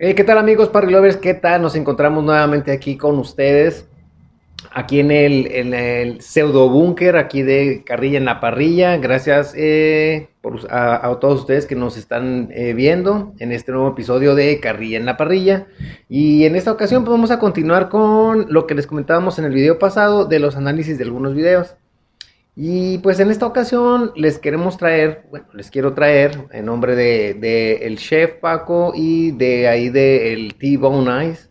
3, 2, 1. ¿Qué tal amigos Parry ¿Qué tal? Nos encontramos nuevamente aquí con ustedes. Aquí en el, en el pseudo búnker, aquí de Carrilla en la Parrilla. Gracias eh, a, todos ustedes que nos están eh, viendo en este nuevo episodio de Carrilla en la Parrilla. Y en esta ocasión pues, vamos a continuar con lo que les comentábamos en el video pasado de los análisis de algunos videos. Y pues en esta ocasión les queremos traer, bueno, les quiero traer en nombre de, el chef Paco y de ahí de el T-Bone Ice,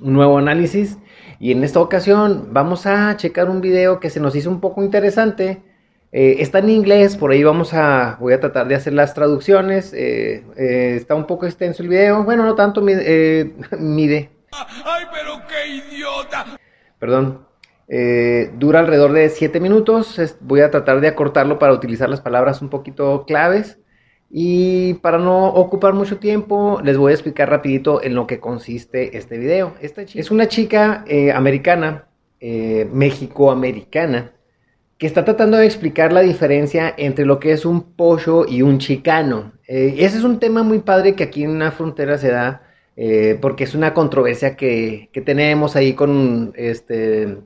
un nuevo análisis. Y en esta ocasión vamos a checar un video que se nos hizo un poco interesante. Eh, está en inglés, por ahí vamos a, voy a tratar de hacer las traducciones. Eh, eh, está un poco extenso el video, bueno, no tanto mide. ¡Ay, pero qué idiota! Perdón, eh, dura alrededor de 7 minutos. Voy a tratar de acortarlo para utilizar las palabras un poquito claves. Y para no ocupar mucho tiempo, les voy a explicar rapidito en lo que consiste este video. Esta es una chica eh, americana, eh, mexicoamericana, que está tratando de explicar la diferencia entre lo que es un pollo y un chicano. ese es un tema muy padre que aquí en una frontera se da, porque es una controversia que, que tenemos ahí con este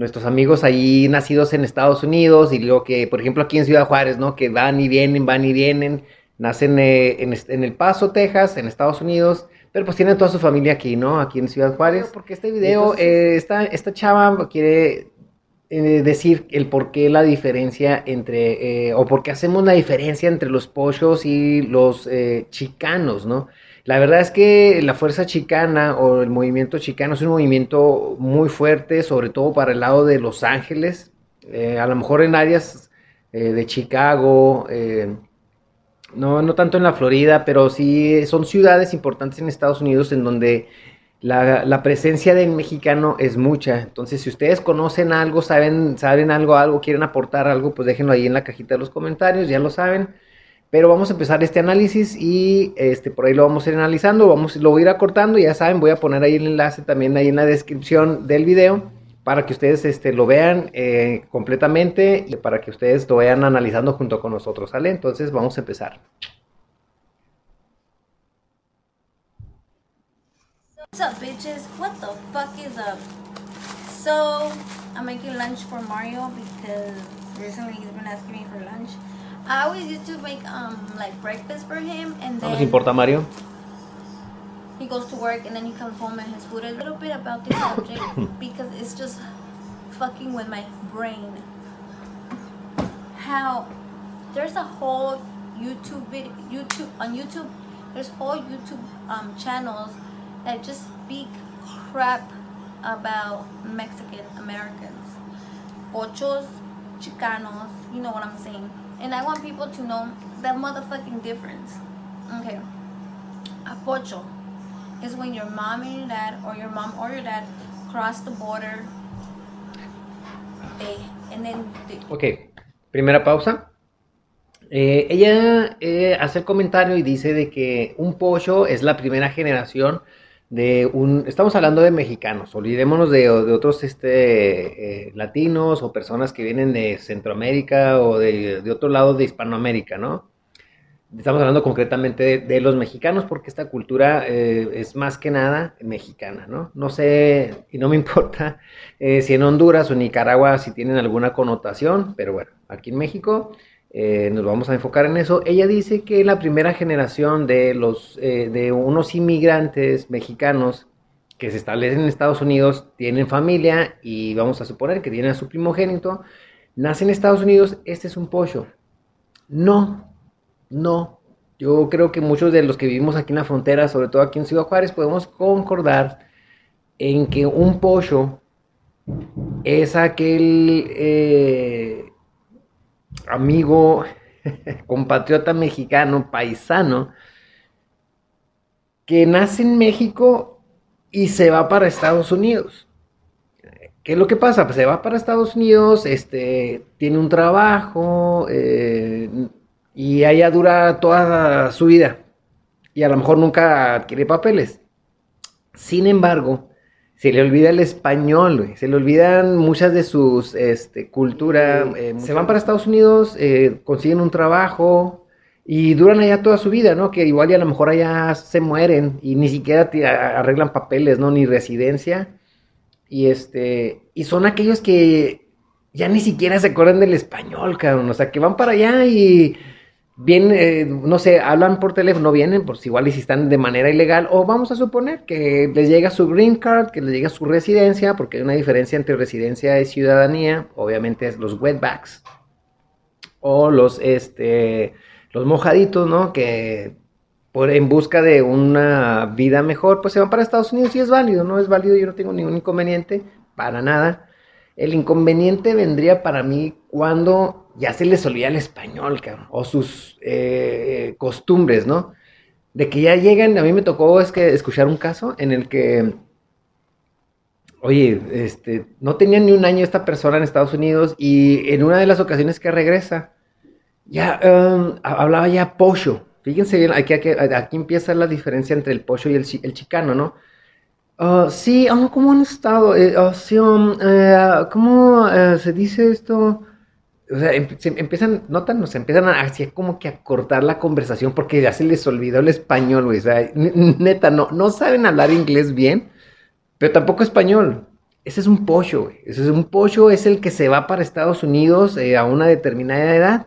nuestros amigos ahí nacidos en Estados Unidos y luego que, por ejemplo, aquí en Ciudad Juárez, ¿no? Que van y vienen, van y vienen, nacen eh, en, El Paso, Texas, en Estados Unidos, pero pues tienen toda su familia aquí, ¿no? Aquí en Ciudad Juárez. Porque este video, eh, esta, esta chava quiere eh, decir el por qué la diferencia entre, o por qué hacemos la diferencia entre los pollos y los chicanos, ¿no? La verdad es que la fuerza chicana o el movimiento chicano es un movimiento muy fuerte, sobre todo para el lado de Los Ángeles, eh, a lo mejor en áreas eh, de Chicago, eh, no, no tanto en la Florida, pero sí son ciudades importantes en Estados Unidos en donde la, presencia del mexicano es mucha. Entonces, si ustedes conocen algo, saben, saben algo, algo, quieren aportar algo, pues déjenlo ahí en la cajita de los comentarios, ya lo saben. Pero vamos a empezar este análisis y este, por ahí lo vamos a ir analizando, vamos, lo voy a ir acortando, ya saben, voy a poner ahí el enlace también ahí en la descripción del video para que ustedes este, lo vean eh, completamente y para que ustedes lo vayan analizando junto con nosotros, ¿sale? Entonces vamos a empezar. What's up, bitches? What the fuck is up? So, I'm making lunch for Mario because recently he's been asking me for lunch. I always used to make um like breakfast for him and then. ¿No importa Mario? He goes to work and then he comes home and his food. A little bit about this subject because it's just fucking with my brain. How there's a whole YouTube video, YouTube on YouTube. There's whole YouTube um, channels that just speak crap about Mexican Americans, ochos, chicanos. You know what I'm saying. And I want people to know that motherfucking difference. Okay. Apocho is when your mom and your dad, or your mom or your dad, cross the border. They, and then Ok, primera pausa. Eh, ella eh, hace el comentario y dice de que un pollo es la primera generación de un, estamos hablando de mexicanos, olvidémonos de, de otros este, eh, latinos o personas que vienen de Centroamérica o de, de, otro lado de Hispanoamérica, ¿no? Estamos hablando concretamente de, los mexicanos porque esta cultura eh, es más que nada mexicana, ¿no? No sé, y no me importa eh, si en Honduras o Nicaragua si tienen alguna connotación, pero bueno, aquí en México eh, nos vamos a enfocar en eso. Ella dice que la primera generación de, los, eh, de unos inmigrantes mexicanos que se establecen en Estados Unidos tienen familia y vamos a suponer que tienen a su primogénito, nace en Estados Unidos, este es un pollo. No, no. Yo creo que muchos de los que vivimos aquí en la frontera, sobre todo aquí en Ciudad Juárez, podemos concordar en que un pollo es aquel eh, amigo, compatriota mexicano, paisano, que nace en México y se va para Estados Unidos. ¿Qué es lo que pasa? Pues se va para Estados Unidos, este, tiene un trabajo eh, y allá dura toda su vida. Y a lo mejor nunca adquiere papeles. Sin embargo, se le olvida el español, Se le olvidan muchas de sus este, culturas. Eh, se van para Estados Unidos, eh, consiguen un trabajo y duran allá toda su vida, ¿no? Que igual y a lo mejor allá se mueren y ni siquiera arreglan papeles, ¿no? Ni residencia. Y este, y son aquellos que ya ni siquiera se acuerdan del español, cabrón. O sea, que van para allá y vienen, eh, no sé, hablan por teléfono, vienen, si igual y si están de manera ilegal, o vamos a suponer que les llega su green card, que les llega su residencia, porque hay una diferencia entre residencia y ciudadanía, obviamente es los wetbacks, o los, este, los mojaditos, ¿no? Que por, en busca de una vida mejor, pues se van para Estados Unidos y es válido, ¿no? Es válido, yo no tengo ningún inconveniente, para nada. El inconveniente vendría para mí cuando ya se les olvida el español, o sus eh, costumbres, ¿no? De que ya llegan, a mí me tocó es que escuchar un caso en el que, oye, este, no tenía ni un año esta persona en Estados Unidos y en una de las ocasiones que regresa, ya um, hablaba ya pocho. Fíjense bien, aquí, aquí, empieza la diferencia entre el pocho y el, el chicano, ¿no? Uh, sí, oh, ¿cómo han estado? Eh, sí, um, eh, ¿Cómo eh, se dice esto? O sea, em, empiezan, notan, se empiezan a, así como que a cortar la conversación porque ya se les olvidó el español, güey. O sea, neta, no, no saben hablar inglés bien, pero tampoco español. Ese es un pocho, güey. Ese es un pocho, es el que se va para Estados Unidos a una determinada edad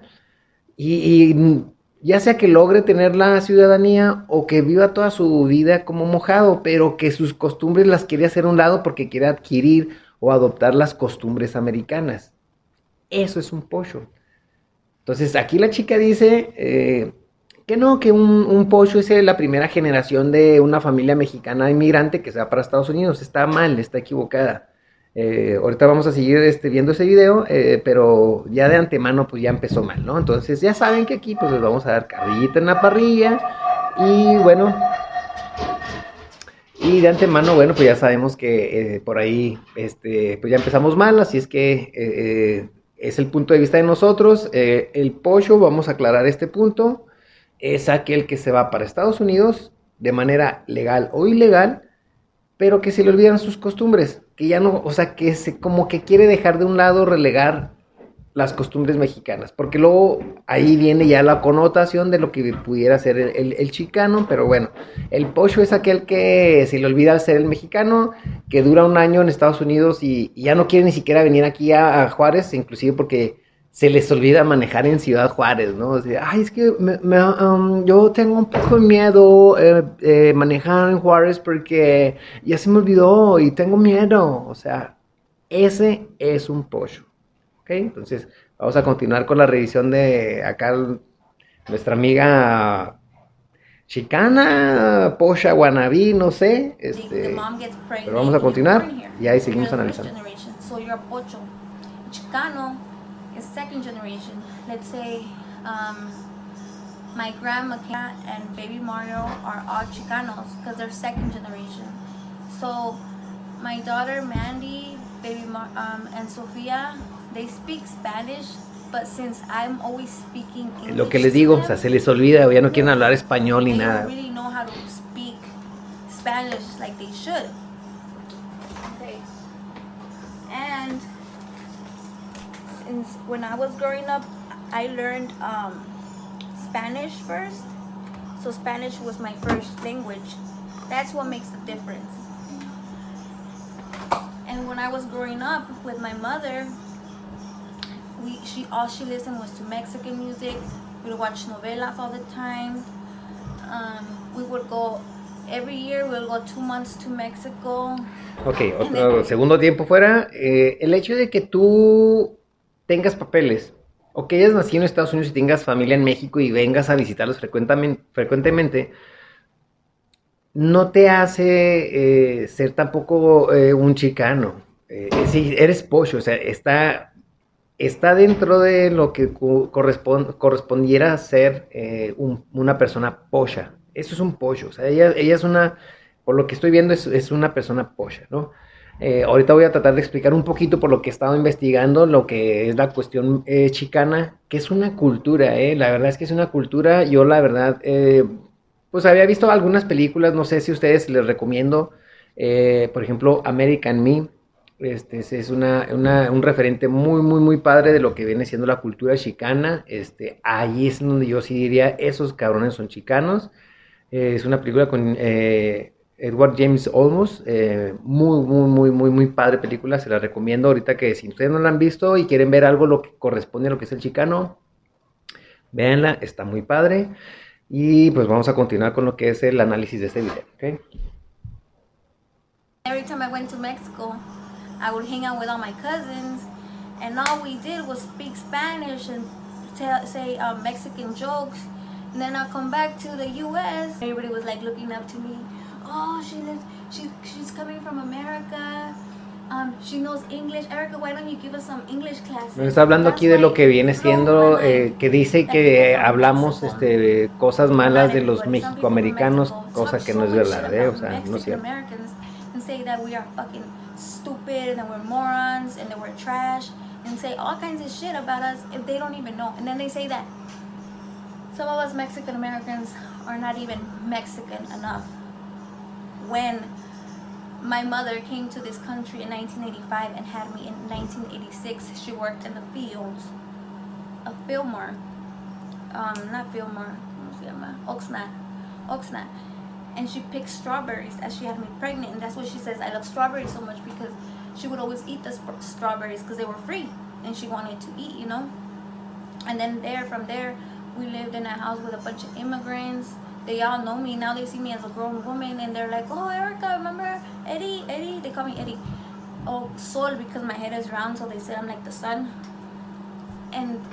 y, ya sea que logre tener la ciudadanía o que viva toda su vida como mojado, pero que sus costumbres las quiere hacer a un lado porque quiere adquirir o adoptar las costumbres americanas. Eso es un pollo. Entonces aquí la chica dice eh, que no, que un, un pollo es la primera generación de una familia mexicana inmigrante que se va para Estados Unidos. Está mal, está equivocada. Eh, ahorita vamos a seguir este, viendo ese video, eh, pero ya de antemano pues ya empezó mal, ¿no? Entonces ya saben que aquí pues les vamos a dar carrillita en la parrilla y bueno, y de antemano, bueno, pues ya sabemos que eh, por ahí este, pues ya empezamos mal, así es que es el punto de vista de nosotros. el pollo, vamos a aclarar este punto, es aquel que se va para Estados Unidos de manera legal o ilegal, pero que se le olvidan sus costumbres que ya no, o sea, que se como que quiere dejar de un lado relegar las costumbres mexicanas, porque luego ahí viene ya la connotación de lo que pudiera ser el, chicano, pero bueno, el pocho es aquel que se le olvida ser el mexicano, que dura un año en Estados Unidos y, ya no quiere ni siquiera venir aquí a Juárez, inclusive porque se les olvida manejar en Ciudad Juárez, ¿no? O sea, ay, es que um, yo tengo un poco de miedo eh, eh, manejar en Juárez porque ya se me olvidó y tengo miedo. O sea, ese es un pollo. ¿Ok? Entonces, vamos a continuar con la revisión de acá nuestra amiga chicana, pocha, guanabí, no sé. Este, pero vamos a continuar y ahí seguimos analizando. Chicano is second generation. Let's say um, my grandma and baby Mario are all Chicanos because they're second generation. So my daughter Mandy, baby Mar um, and Sofia, they speak Spanish, but since I'm always speaking English Lo que les digo, o sea, se les olvida, ya no quieren hablar español ni nada. They don't really know how to speak Spanish like they should. Okay. And since when I was growing up, I learned um, Spanish first. So Spanish was my first language. That's what makes the difference. And when I was growing up with my mother, we she all she listened was to Mexican music. We would watch novelas all the time. Um, we would go every year. We would go two months to Mexico. Ok, otro segundo tiempo fuera. Eh, el hecho de que tú tengas papeles o que hayas nacido en Estados Unidos y tengas familia en México y vengas a visitarlos frecuentemente, no te hace eh, ser tampoco eh, un chicano. Eh, si eres pollo, o sea, está, está dentro de lo que correspondiera a ser una persona pocha. Eso es un pollo, o sea, ella, ella es una, por lo que estoy viendo, es, es una persona pocha, ¿no? Eh, ahorita voy a tratar de explicar un poquito por lo que he estado investigando, lo que es la cuestión eh, chicana, que es una cultura, eh. la verdad es que es una cultura, yo la verdad, pues había visto algunas películas, no sé si ustedes les recomiendo, por ejemplo, American Me, Este, es una, un referente muy, muy, muy padre de lo que viene siendo la cultura chicana. Este, ahí es donde yo sí diría, esos cabrones son chicanos. Eh, es una película con eh, Edward James Olmos. Eh, muy, muy, muy, muy, muy padre película. Se la recomiendo ahorita que si ustedes no la han visto y quieren ver algo lo que corresponde a lo que es el chicano, véanla, está muy padre. Y pues vamos a continuar con lo que es el análisis de este video. ¿okay? I would hang out with all my cousins, and all we did was speak Spanish and tell, say um, Mexican jokes. And then I come back to the U.S. Everybody was like looking up to me. Oh, she lives. She she's coming from America. Um, she knows English. Erica, why don't you give us some English classes? Nos está hablando aquí de lo que viene siendo, eh, que dice que hablamos este, cosas malas de los mexicoamericanos, cosa que no es verdad, ¿eh? o sea, no es cierto. Stupid and we're morons and that we're trash and say all kinds of shit about us if they don't even know. And then they say that some of us Mexican Americans are not even Mexican enough. When my mother came to this country in 1985 and had me in 1986, she worked in the fields of Fillmore. Um, not Fillmore, ¿cómo se llama? Oxnard. Oxnard. And she picked strawberries as she had me pregnant. And that's what she says, I love strawberries so much because she would always eat the strawberries because they were free. And she wanted to eat, you know? And then there, from there, we lived in a house with a bunch of immigrants. They all know me. Now they see me as a grown woman and they're like, oh, Erica, remember Eddie? Eddie? They call me Eddie. Oh, Sol, because my head is round, so they say I'm like the sun. And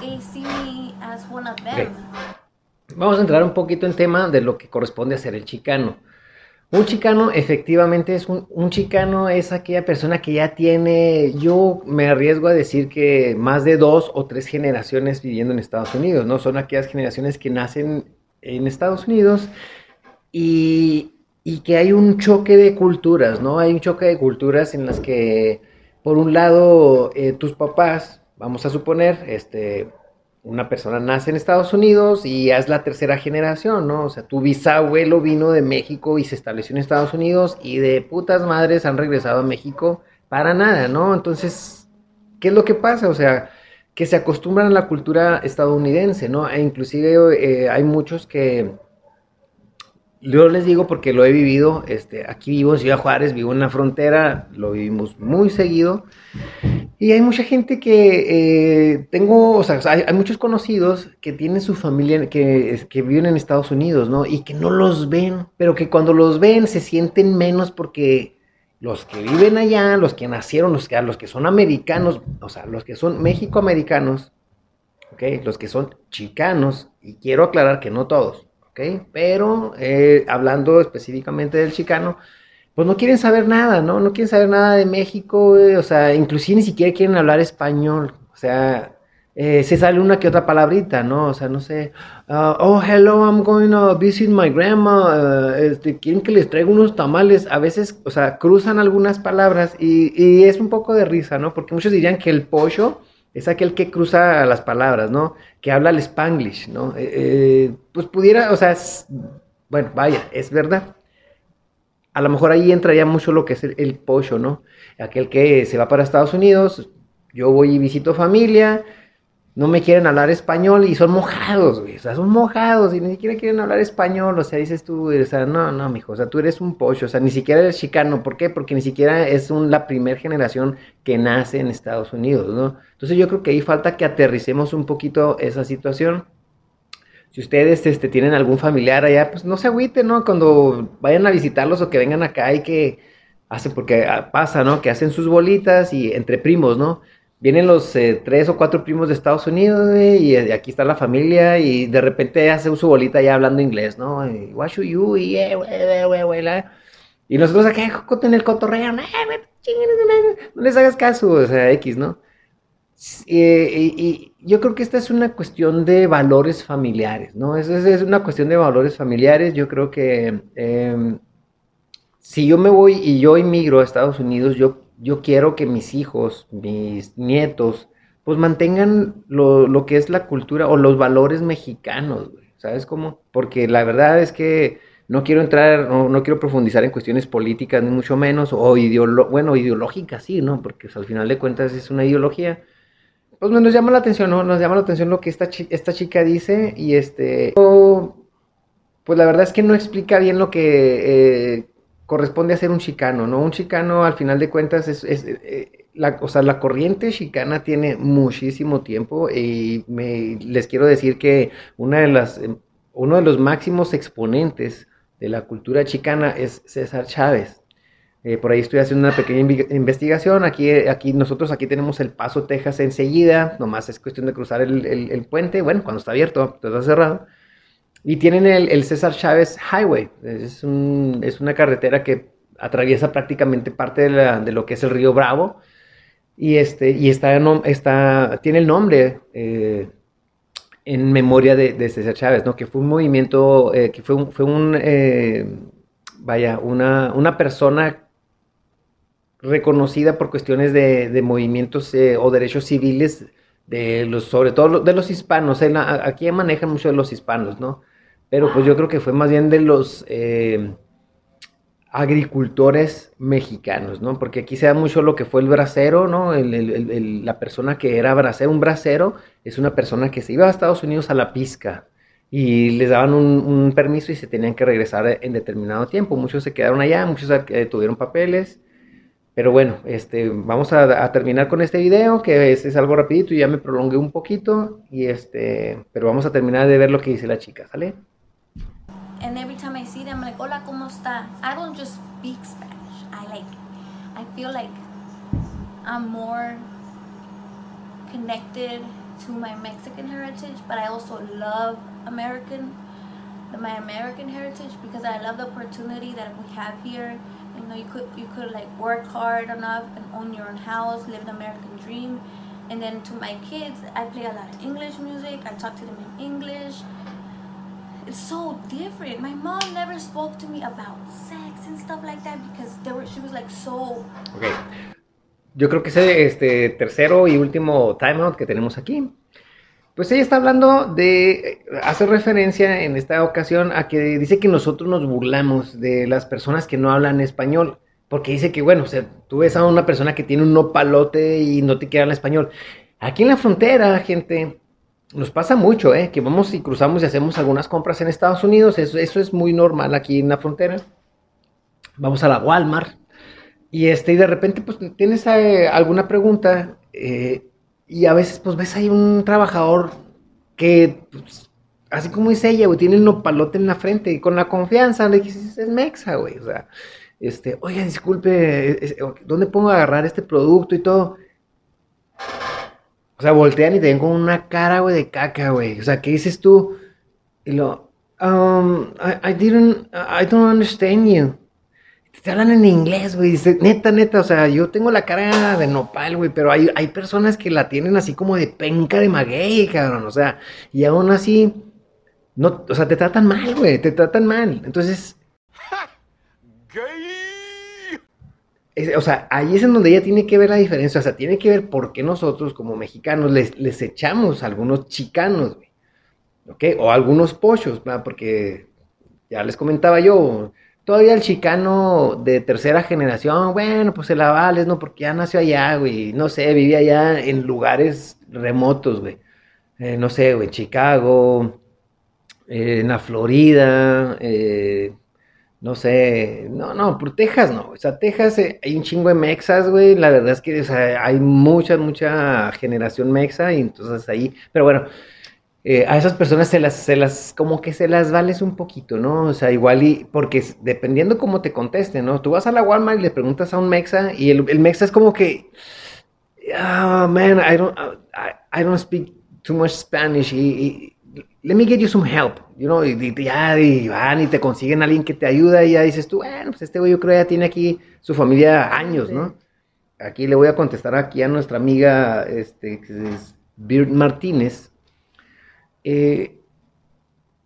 they see me as one of them. Vamos a entrar un poquito en tema de lo que corresponde a ser el chicano. Un chicano efectivamente es un, chicano, es aquella persona que ya tiene, yo me arriesgo a decir que más de dos o tres generaciones viviendo en Estados Unidos, ¿no? Son aquellas generaciones que nacen en Estados Unidos y, y que hay un choque de culturas, ¿no? Hay un choque de culturas en las que, por un lado, eh, tus papás, vamos a suponer, este, una persona nace en Estados Unidos y es la tercera generación, ¿no? O sea, tu bisabuelo vino de México y se estableció en Estados Unidos y de putas madres han regresado a México para nada, ¿no? Entonces, ¿qué es lo que pasa? O sea, que se acostumbran a la cultura estadounidense, ¿no? E inclusive eh, hay muchos que, yo les digo porque lo he vivido, este, aquí vivo en Ciudad Juárez, vivo en la frontera, lo vivimos muy seguido. Y hay mucha gente que eh, tengo, o sea, hay, muchos conocidos que tienen su familia, que, que, viven en Estados Unidos, ¿no? Y que no los ven, pero que cuando los ven se sienten menos porque los que viven allá, los que nacieron, los que, los que son americanos, o sea, los que son mexicoamericanos, ¿ok? Los que son chicanos, y quiero aclarar que no todos, ¿ok? Pero eh, hablando específicamente del chicano, pues no quieren saber nada, ¿no? No quieren saber nada de México, o sea, inclusive ni siquiera quieren hablar español, o sea, eh, se sale una que otra palabrita, ¿no? O sea, no sé, uh, oh, hello, I'm going to visit my grandma, uh, este, quieren que les traiga unos tamales, a veces, o sea, cruzan algunas palabras y, y, es un poco de risa, ¿no? Porque muchos dirían que el pollo es aquel que cruza las palabras, ¿no? Que habla el spanglish, ¿no? Eh, eh, pues pudiera, o sea, bueno, vaya, es verdad a lo mejor ahí entraría mucho lo que es el, el pollo, ¿no? Aquel que se va para Estados Unidos, yo voy y visito familia, no me quieren hablar español y son mojados, güey, o sea, son mojados y ni siquiera quieren hablar español, o sea, dices tú, o sea, no, no, mijo, o sea, tú eres un pollo, o sea, ni siquiera eres chicano, ¿por qué? Porque ni siquiera es un, la primera generación que nace en Estados Unidos, ¿no? Entonces yo creo que ahí falta que aterricemos un poquito esa situación. Si ustedes este, tienen algún familiar allá, pues no se agüiten, ¿no? Cuando vayan a visitarlos o que vengan acá y que hacen, porque pasa, ¿no? Que hacen sus bolitas y entre primos, ¿no? Vienen los eh, tres o cuatro primos de Estados Unidos, güey, y aquí está la familia, y de repente hacen su bolita ya hablando inglés, ¿no? Y, What you? Y, eh, güey, güey, la... y nosotros acá en el cotorreo, no, no les hagas caso, o sea, X, ¿no? Y, y, yo creo que esta es una cuestión de valores familiares, ¿no? Es, es, una cuestión de valores familiares. Yo creo que eh, si yo me voy y yo inmigro a Estados Unidos, yo, yo quiero que mis hijos, mis nietos, pues mantengan lo, lo que es la cultura o los valores mexicanos, ¿sabes cómo? Porque la verdad es que No quiero entrar, no, quiero profundizar en cuestiones políticas, ni mucho menos, o bueno, ideológicas, sí, ¿no? Porque al final de cuentas es una ideología. Pues nos llama la atención, ¿no? Nos llama la atención lo que esta, esta chica dice y este... Pues la verdad es que no explica bien lo que eh, corresponde a ser un chicano, ¿no? Un chicano al final de cuentas es... Eh, la, o sea, la corriente chicana tiene muchísimo tiempo y me, les quiero decir que una de las, uno de los máximos exponentes de la cultura chicana es César Chávez. Eh, por ahí estoy haciendo una pequeña investigación. Aquí, aquí, nosotros aquí tenemos el Paso, Texas enseguida. Nomás es cuestión de cruzar el, puente. Bueno, cuando está abierto, está cerrado. Y tienen el, César Chávez Highway. Es, es, una carretera que atraviesa prácticamente parte de, de, lo que es el río Bravo. Y, este, y está, está, tiene el nombre eh, en memoria de, César Chávez, ¿no? Que fue un movimiento, eh, que fue un, fue un eh, vaya, una, una, persona reconocida por cuestiones de, de movimientos eh, o derechos civiles, de los, sobre todo de los hispanos. aquí manejan mucho de los hispanos, ¿no? Pero pues yo creo que fue más bien de los agricultores mexicanos, ¿no? Porque aquí se da mucho lo que fue el bracero, ¿no? la persona que era bracero, un bracero es una persona que se iba a Estados Unidos a la pizca y les daban un, permiso y se tenían que regresar en determinado tiempo. Muchos se quedaron allá, muchos eh, tuvieron papeles, pero bueno, este, vamos a, terminar con este video, que es, es, algo rapidito, ya me prolongué un poquito, y este, pero vamos a terminar de ver lo que dice la chica, ¿sale? and every time I see them, I'm like, hola, ¿cómo está? I don't just speak Spanish. I like, I feel like I'm more connected to my Mexican heritage, but I also love American, my American heritage because I love the opportunity that we have here. You know, you could you could like work hard enough and own your own house, live the American dream. And then to my kids, I play a lot of English music. I talk to them in English. it's so different. My mom never spoke to me about sex and stuff like that because they were, she was like so. Okay. Yo creo que ese este tercero y último timeout que tenemos aquí. Pues ella está hablando de, hace referencia en esta ocasión a que dice que nosotros nos burlamos de las personas que no hablan español, porque dice que, bueno, o sea, tú ves a una persona que tiene un nopalote y no te quiere hablar español. Aquí en la frontera, gente, nos pasa mucho, ¿eh? Que vamos y cruzamos y hacemos algunas compras en Estados Unidos. Eso, eso es muy normal aquí en la frontera. Vamos a la Walmart. Y, este, y de repente, pues, tienes eh, alguna pregunta. Eh, y a veces, pues, ves ahí un trabajador que, pues, así como dice ella, güey, tiene el nopalote en la frente. Y con la confianza le dices, es mexa, güey. O sea, este, oye, disculpe, ¿dónde pongo a agarrar este producto y todo? O sea, voltean y te ven con una cara, güey, de caca, güey. O sea, ¿qué dices tú? Y lo, um, I, I didn't, I don't understand you. Te hablan en inglés, güey. Dice, neta, neta, o sea, yo tengo la cara de nopal, güey, pero hay, hay personas que la tienen así como de penca de maguey, cabrón. O sea, y aún así, no, o sea, te tratan mal, güey, te tratan mal. Entonces, o sea, ahí es en donde ella tiene que ver la diferencia, o sea, tiene que ver por qué nosotros como mexicanos les, echamos a algunos chicanos, güey, ¿ok? O algunos pochos, ¿verdad? Porque ya les comentaba yo, todavía el chicano de tercera generación, bueno, pues se la ¿no? Porque ya nació allá, güey, no sé, vivía allá en lugares remotos, güey, eh, no sé, güey, Chicago, eh, en la Florida, eh, no sé, no, no, por Texas no. O sea, Texas eh, hay un chingo de mexas, güey. La verdad es que hay mucha, mucha generación mexa y entonces ahí, pero bueno, eh, a esas personas se las, se las, como que se las vales un poquito, ¿no? O sea, igual y, porque dependiendo cómo te contesten, ¿no? Tú vas a la Walmart y le preguntas a un mexa y el, el mexa es como que, ah, man, I don't, I, don't speak too much Spanish y let me get you some help, you know, y, ya y van y te consiguen a alguien que te ayuda y ya dices tú, bueno, pues este güey yo creo ya tiene aquí su familia años, ¿no? Aquí le voy a contestar aquí a nuestra amiga, este, que es Martínez. Eh,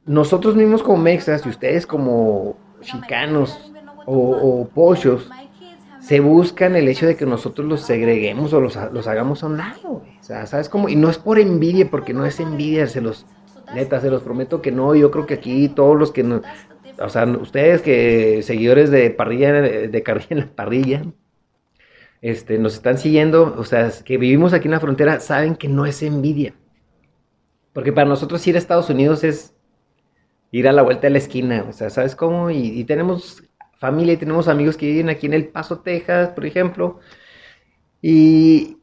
nosotros mismos como mexas y ustedes como chicanos o, o pochos, se buscan el hecho de que nosotros los segreguemos o los, los hagamos a un lado, O sea, ¿sabes cómo? Y no es por envidia, porque no es envidia, se los Neta, se los prometo que no. Yo creo que aquí todos los que nos. o sea, ustedes que seguidores de parrilla, de carrilla en la parrilla, este, nos están siguiendo, o sea, que vivimos aquí en la frontera, saben que no es envidia. Porque para nosotros ir a Estados Unidos es ir a la vuelta de la esquina, o sea, ¿sabes cómo? Y, tenemos familia y tenemos amigos que viven aquí en El Paso, Texas, por ejemplo, y,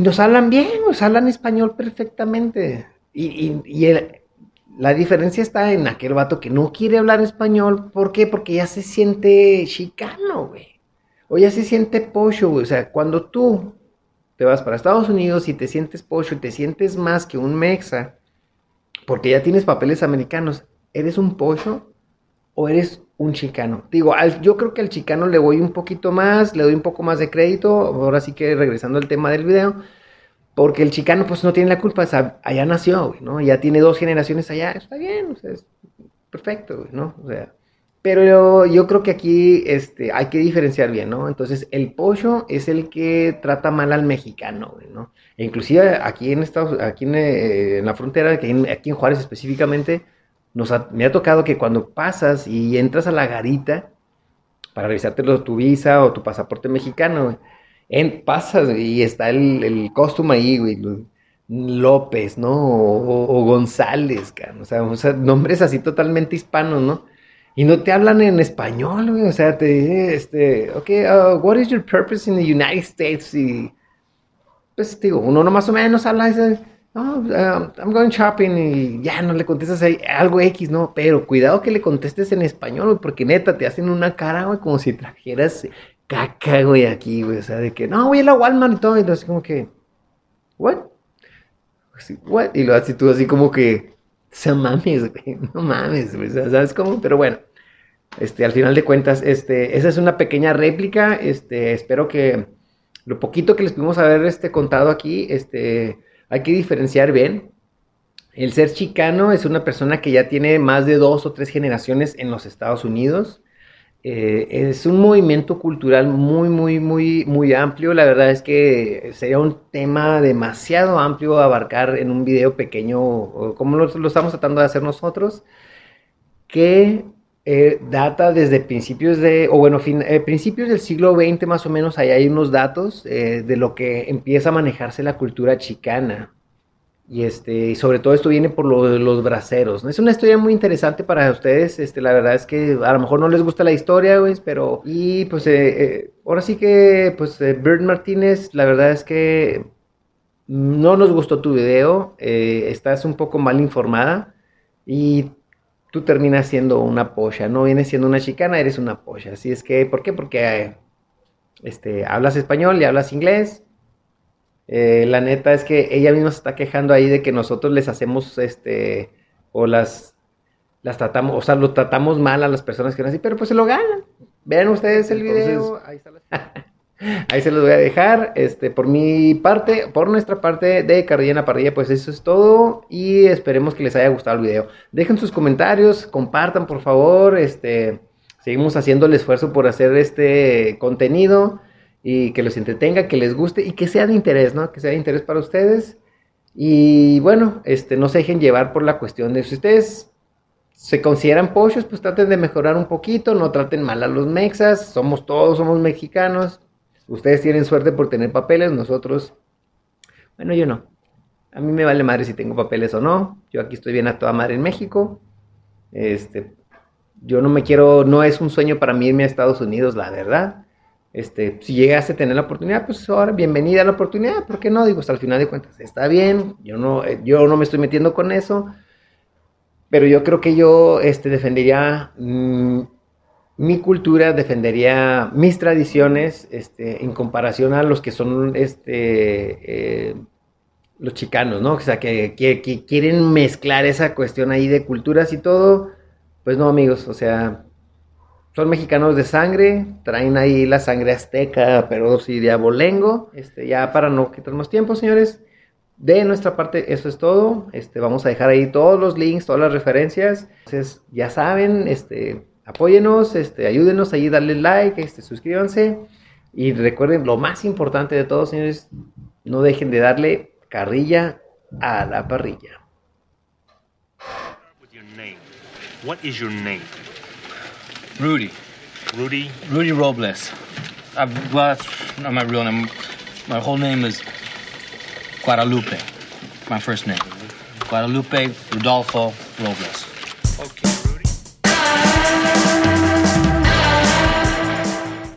nos hablan bien, nos hablan español perfectamente. Y, la diferencia está en aquel vato que no quiere hablar español, ¿por qué? Porque ya se siente chicano, güey. O ya se siente pocho, güey. O sea, cuando tú te vas para Estados Unidos y te sientes pocho y te sientes más que un mexa, porque ya tienes papeles americanos, ¿eres un pocho o eres un chicano? Digo, yo creo que al chicano le voy un poquito más, le doy un poco más de crédito, ahora sí que regresando al tema del video, porque el chicano pues no tiene la culpa, allá nació, ¿no? Ya tiene dos generaciones allá, está bien, o es perfecto, ¿no? O sea, pero yo, creo que aquí este, hay que diferenciar bien, ¿no? Entonces, el pollo es el que trata mal al mexicano, ¿no? E inclusive aquí en Estados, aquí en, eh, la frontera, aquí en, Juárez específicamente, nos me ha tocado que cuando pasas y entras a la garita para revisarte tu visa o tu pasaporte mexicano, pasas y está el, el costume ahí, güey. López, ¿no? O, González, o sea, nombres así totalmente hispanos, ¿no? y no te hablan en español, güey. O sea, te este, ok, uh, what is your purpose in the United States? Y, pues, digo, uno no más o menos habla, dice, oh, um, I'm going shopping y ya no le contestas algo X, ¿no? Pero cuidado que le contestes en español, porque neta, te hacen una cara, güey, como si trajeras caca, güey, aquí, güey. O sea, de que, no, voy a la Walmart y todo. Y así como que, what? what? Y lo así tú así como que, se mames, güey, no mames, ¿sabes cómo? Pero bueno, este, al final de cuentas, este, esa es una pequeña réplica. Este, espero que lo poquito que les pudimos haber este, contado aquí, este, hay que diferenciar bien. El ser chicano es una persona que ya tiene más de dos o tres generaciones en los Estados Unidos. Eh, es un movimiento cultural muy, muy, muy, muy amplio. La verdad es que sería un tema demasiado amplio abarcar en un video pequeño, como lo, lo estamos tratando de hacer nosotros, que eh, data desde principios de, o bueno, fin, eh, principios del siglo XX más o menos, ahí hay unos datos eh, de lo que empieza a manejarse la cultura chicana. Y este, sobre todo esto viene por lo los braceros. Es una historia muy interesante para ustedes. Este, la verdad es que a lo mejor no les gusta la historia, güey, pero. Y pues ahora sí que, pues, Bird Martínez, la verdad es que no nos gustó tu video. estás un poco mal informada. Y tú terminas siendo una polla, no vienes siendo una chicana, eres una polla. Así es que, ¿por qué? Porque este, hablas español y hablas inglés. Eh, la neta es que ella misma se está quejando ahí de que nosotros les hacemos, este, o las, las tratamos, o sea, lo tratamos mal a las personas que no así, pero pues se lo ganan. Vean ustedes el video. Ahí está Ahí se los voy a dejar. Este, por mi parte, por nuestra parte de Carrilla Parrilla, pues eso es todo. Y esperemos que les haya gustado el video. Dejen sus comentarios, compartan por favor. Este, seguimos haciendo el esfuerzo por hacer este contenido y que los entretenga, que les guste y que sea de interés, ¿no? Que sea de interés para ustedes. Y bueno, este, no se dejen llevar por la cuestión de si ustedes se consideran pochos, pues traten de mejorar un poquito, no traten mal a los mexas, somos todos, somos mexicanos, Ustedes tienen suerte por tener papeles, nosotros, bueno, yo no. A mí me vale madre si tengo papeles o no. Yo aquí estoy bien a toda madre en México. Este, yo no me quiero, no es un sueño para mí irme a Estados Unidos, la verdad. Este, si llegase a tener la oportunidad, pues ahora bienvenida a la oportunidad, ¿por qué no? Digo, hasta el final de cuentas, está bien, yo no, eh, yo no me estoy metiendo con eso, pero yo creo que yo este, defendería mm, mi cultura defendería mis tradiciones este, en comparación a los que son este, eh, los chicanos, ¿no? O sea, que, quieren mezclar esa cuestión ahí de culturas y todo. Pues no, amigos, o sea, son mexicanos de sangre, traen ahí la sangre azteca, pero sí de abolengo. Este, ya para no quitar más tiempo, señores, de nuestra parte eso es todo. Este, vamos a dejar ahí todos los links, todas las referencias. Entonces, ya saben, este apóyenos, este, ayúdenos ahí, darle like, este, suscríbanse. Y recuerden, lo más importante de todo, señores, no dejen de darle carrilla a la parrilla. What is your name? Rudy. Rudy. Rudy Robles. I, well, that's not my real name. My whole name is Guadalupe. My first name. Guadalupe Rudolfo Robles. Okay.